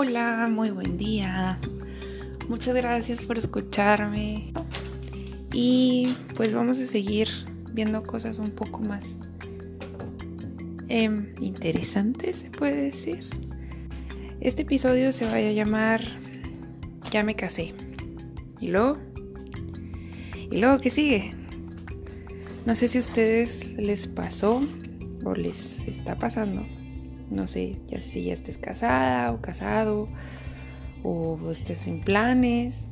Hola, muy buen día. Muchas gracias por escucharme. Y pues vamos a seguir viendo cosas un poco más em, interesantes, se puede decir. Este episodio se va a llamar Ya me casé. ¿Y luego? ¿Y luego qué sigue? No sé si a ustedes les pasó o les está pasando no sé, ya si ya estés casada o casado o estés sin planes.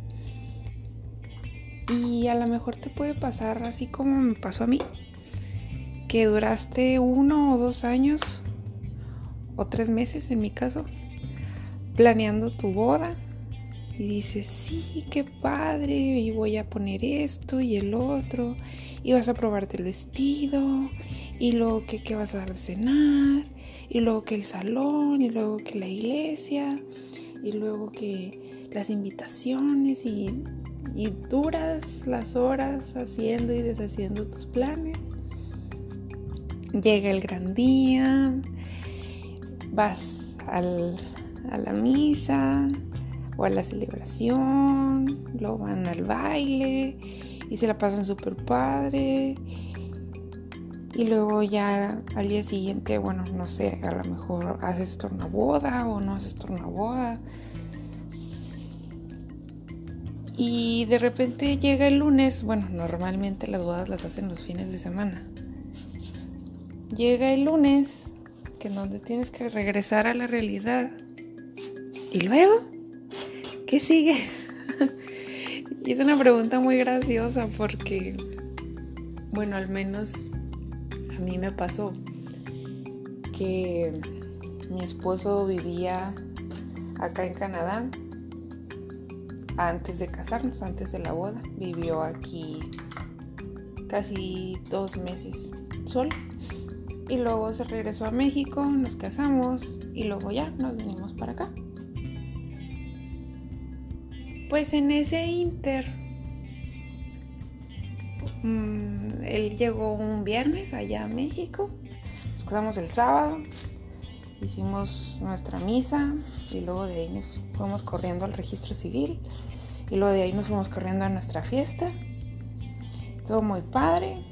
Y a lo mejor te puede pasar así como me pasó a mí, que duraste uno o dos años o tres meses en mi caso, planeando tu boda y dices, sí, qué padre, y voy a poner esto y el otro, y vas a probarte el vestido, y luego que qué vas a dar de cenar, y luego que el salón, y luego que la iglesia, y luego que las invitaciones, y, y duras las horas haciendo y deshaciendo tus planes. Llega el gran día, vas al, a la misa o a la celebración, luego van al baile y se la pasan súper padre y luego ya al día siguiente, bueno, no sé, a lo mejor haces una boda o no haces una boda. Y de repente llega el lunes, bueno, normalmente las bodas las hacen los fines de semana. Llega el lunes, que en donde tienes que regresar a la realidad. ¿Y luego? ¿Qué sigue? y es una pregunta muy graciosa porque, bueno, al menos a mí me pasó que mi esposo vivía acá en Canadá antes de casarnos, antes de la boda. Vivió aquí casi dos meses solo. Y luego se regresó a México, nos casamos y luego ya nos venimos para acá. Pues en ese inter Mm, él llegó un viernes allá a México. Nos casamos el sábado. Hicimos nuestra misa y luego de ahí nos fuimos corriendo al registro civil. Y luego de ahí nos fuimos corriendo a nuestra fiesta. Todo muy padre.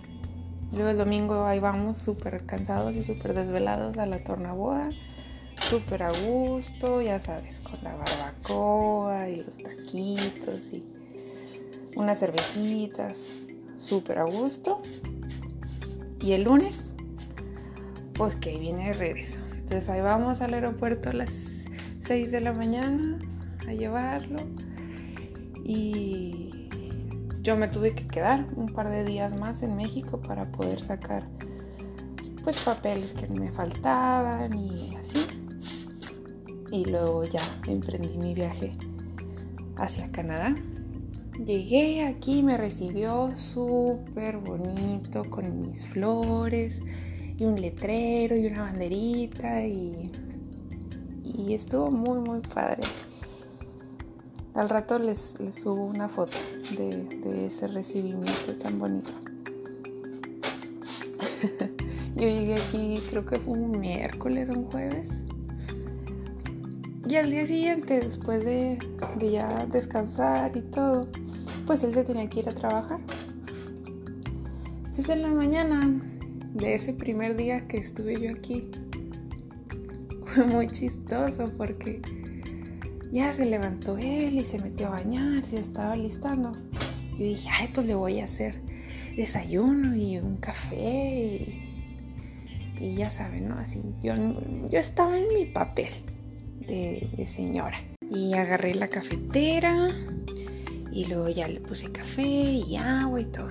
Luego el domingo ahí vamos súper cansados y súper desvelados a la tornaboda. Súper a gusto, ya sabes, con la barbacoa y los taquitos y unas cervecitas súper a gusto. Y el lunes, pues que ahí viene el regreso. Entonces ahí vamos al aeropuerto a las 6 de la mañana a llevarlo. Y yo me tuve que quedar un par de días más en México para poder sacar pues papeles que me faltaban y así. Y luego ya emprendí mi viaje hacia Canadá. Llegué aquí, me recibió súper bonito con mis flores y un letrero y una banderita y, y estuvo muy muy padre. Al rato les, subo una foto de, ese recibimiento tan bonito. Yo llegué aquí, creo que fue un miércoles, un jueves. Y al día siguiente, después de, ya descansar y todo, pues él se tenía que ir a trabajar. Entonces en la mañana de ese primer día que estuve yo aquí, fue muy chistoso porque ya se levantó él y se metió a bañar, y se estaba listando. Yo dije, ay, pues le voy a hacer desayuno y un café y, ya saben, ¿no? Así, yo, yo estaba en mi papel de, señora. Y agarré la cafetera, y luego ya le puse café y agua y todo.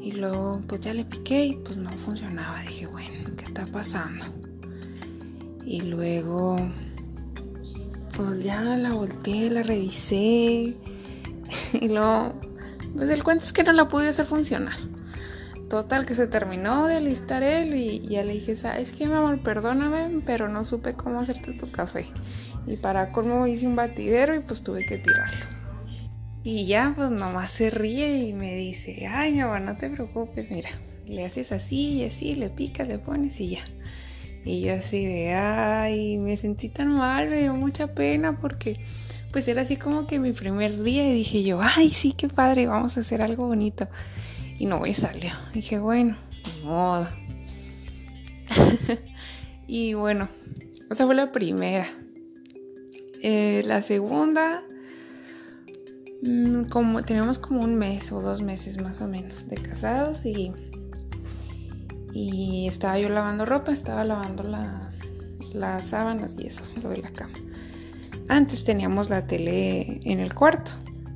Y luego pues ya le piqué y pues no funcionaba. Dije, bueno, ¿qué está pasando? Y luego pues ya la volteé, la revisé. Y luego, pues el cuento es que no la pude hacer funcionar. Total, que se terminó de alistar él y ya le dije, ¿sabes qué, mi amor? Perdóname, pero no supe cómo hacerte tu café. Y para cómo hice un batidero y pues tuve que tirarlo. Y ya, pues nomás se ríe y me dice, ay, mi amor, no te preocupes, mira, le haces así y así, le picas, le pones y ya. Y yo así de, ay, me sentí tan mal, me dio mucha pena porque pues era así como que mi primer día y dije yo, ay, sí, qué padre, vamos a hacer algo bonito. Y no me salió. Dije, bueno, ni modo. y bueno, esa fue la primera. Eh, la segunda, mm, como tenemos como un mes o dos meses más o menos de casados y, y estaba yo lavando ropa, estaba lavando las sábanas y eso, lo de la cama. Antes teníamos la tele en el cuarto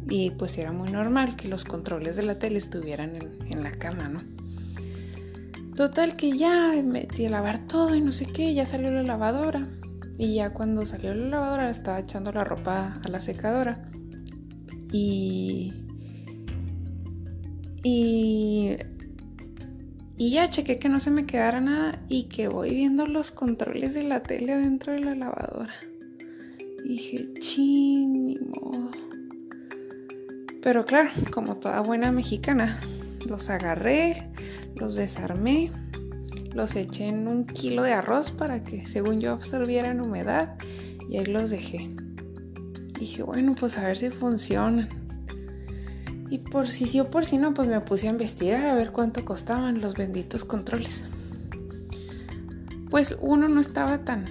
y pues era muy normal que los controles de la tele estuvieran en, la cama, ¿no? Total que ya metí a lavar todo y no sé qué, ya salió la lavadora. Y ya cuando salió la lavadora estaba echando la ropa a la secadora. Y... Y... Y ya chequé que no se me quedara nada y que voy viendo los controles de la tele dentro de la lavadora dije, chin, Pero claro, como toda buena mexicana, los agarré, los desarmé, los eché en un kilo de arroz para que según yo absorbieran humedad y ahí los dejé. Dije, bueno, pues a ver si funcionan. Y por si sí o por si no, pues me puse a investigar a ver cuánto costaban los benditos controles. Pues uno no estaba tan,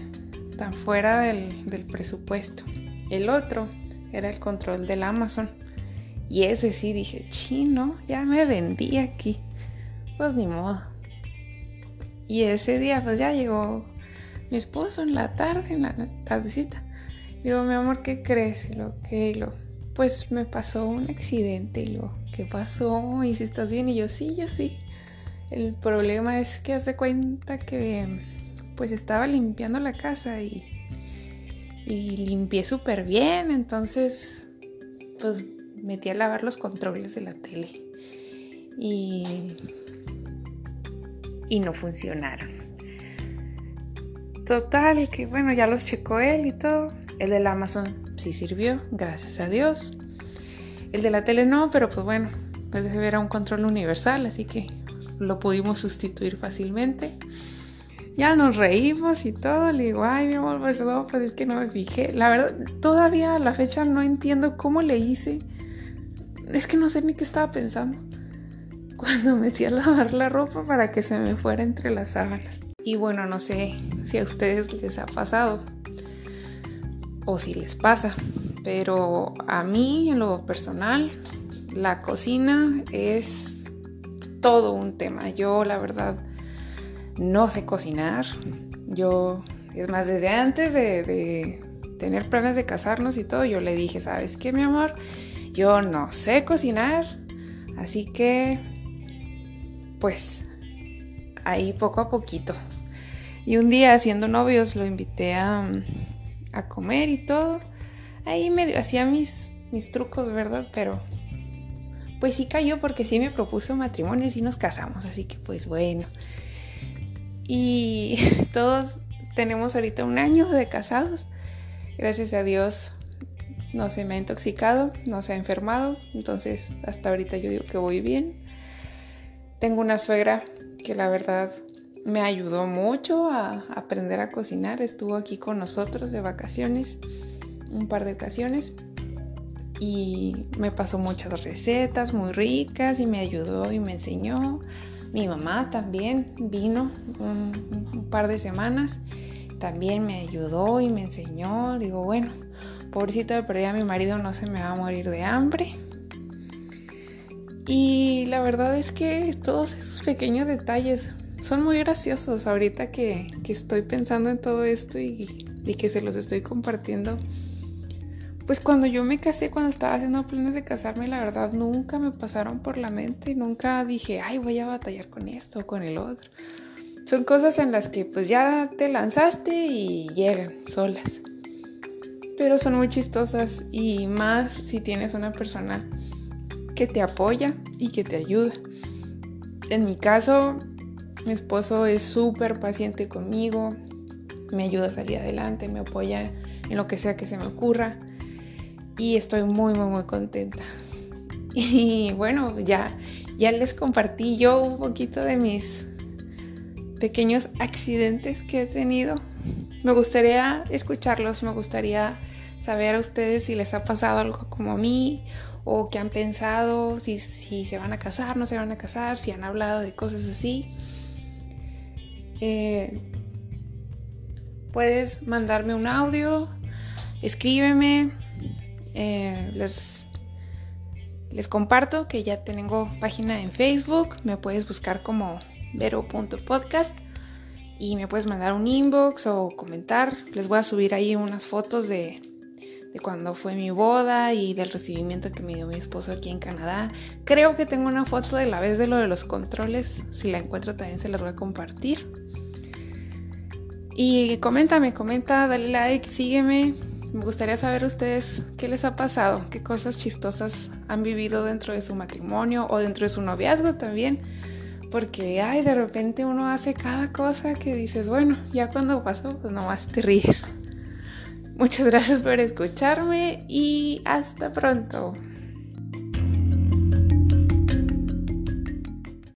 tan fuera del, presupuesto. El otro era el control del Amazon. Y ese sí dije, chino, ya me vendí aquí. Pues ni modo. Y ese día pues ya llegó mi esposo en la tarde, en la tardecita. Digo, mi amor, ¿qué crees? lo que lo, pues me pasó un accidente. Y lo, ¿qué pasó? ¿Y si estás bien? Y yo, sí, yo sí. El problema es que hace cuenta que pues estaba limpiando la casa y, y limpié súper bien, entonces pues metí a lavar los controles de la tele y, y no funcionaron. Total, que bueno, ya los checó él y todo. El del Amazon sí sirvió, gracias a Dios. El de la tele no, pero pues bueno, pues era un control universal, así que lo pudimos sustituir fácilmente ya nos reímos y todo. Le digo, ay, mi amor, perdón, pues es que no me fijé. La verdad, todavía a la fecha no entiendo cómo le hice. Es que no sé ni qué estaba pensando. Cuando metí a lavar la ropa para que se me fuera entre las sábanas. Y bueno, no sé si a ustedes les ha pasado o si les pasa, pero a mí en lo personal la cocina es todo un tema. Yo la verdad no sé cocinar. Yo, es más, desde antes de, tener planes de casarnos y todo, yo le dije, ¿sabes qué, mi amor? Yo no sé cocinar, así que, pues, ahí poco a poquito. Y un día, siendo novios, lo invité a, a comer y todo. Ahí medio hacía mis, mis trucos, ¿verdad? Pero pues sí cayó porque sí me propuso matrimonio y sí nos casamos, así que pues bueno. Y todos tenemos ahorita un año de casados. Gracias a Dios no se me ha intoxicado, no se ha enfermado. Entonces hasta ahorita yo digo que voy bien. Tengo una suegra que la verdad me ayudó mucho a aprender a cocinar. Estuvo aquí con nosotros de vacaciones un par de ocasiones y me pasó muchas recetas muy ricas y me ayudó y me enseñó. Mi mamá también vino un, par de semanas, también me ayudó y me enseñó. Digo, bueno, pobrecito de perdida mi marido no se me va a morir de hambre. Y la verdad es que todos esos pequeños detalles son muy graciosos ahorita que, estoy pensando en todo esto y, y que se los estoy compartiendo pues cuando yo me casé, cuando estaba haciendo planes de casarme, la verdad nunca me pasaron por la mente, nunca dije, ay, voy a batallar con esto o con el otro. Son cosas en las que pues ya te lanzaste y llegan solas. Pero son muy chistosas y más si tienes una persona que te apoya y que te ayuda. En mi caso, mi esposo es súper paciente conmigo, me ayuda a salir adelante, me apoya en lo que sea que se me ocurra y estoy muy, muy, muy contenta. Y bueno, ya, ya les compartí yo un poquito de mis, pequeños accidentes que he tenido. Me gustaría escucharlos, me gustaría saber a ustedes si les ha pasado algo como a mí o qué han pensado, si, si se van a casar, no se van a casar, si han hablado de cosas así. Eh, puedes mandarme un audio, escríbeme, eh, les, les comparto que ya tengo página en Facebook, me puedes buscar como vero.podcast y me puedes mandar un inbox o comentar. Les voy a subir ahí unas fotos de, de cuando fue mi boda y del recibimiento que me dio mi esposo aquí en Canadá. Creo que tengo una foto de la vez de lo de los controles. Si la encuentro también se las voy a compartir. Y coméntame, comenta, dale like, sígueme. Me gustaría saber ustedes qué les ha pasado, qué cosas chistosas han vivido dentro de su matrimonio o dentro de su noviazgo también. Porque, ay, de repente uno hace cada cosa que dices, bueno, ya cuando pasó, pues nomás te ríes. Muchas gracias por escucharme y hasta pronto.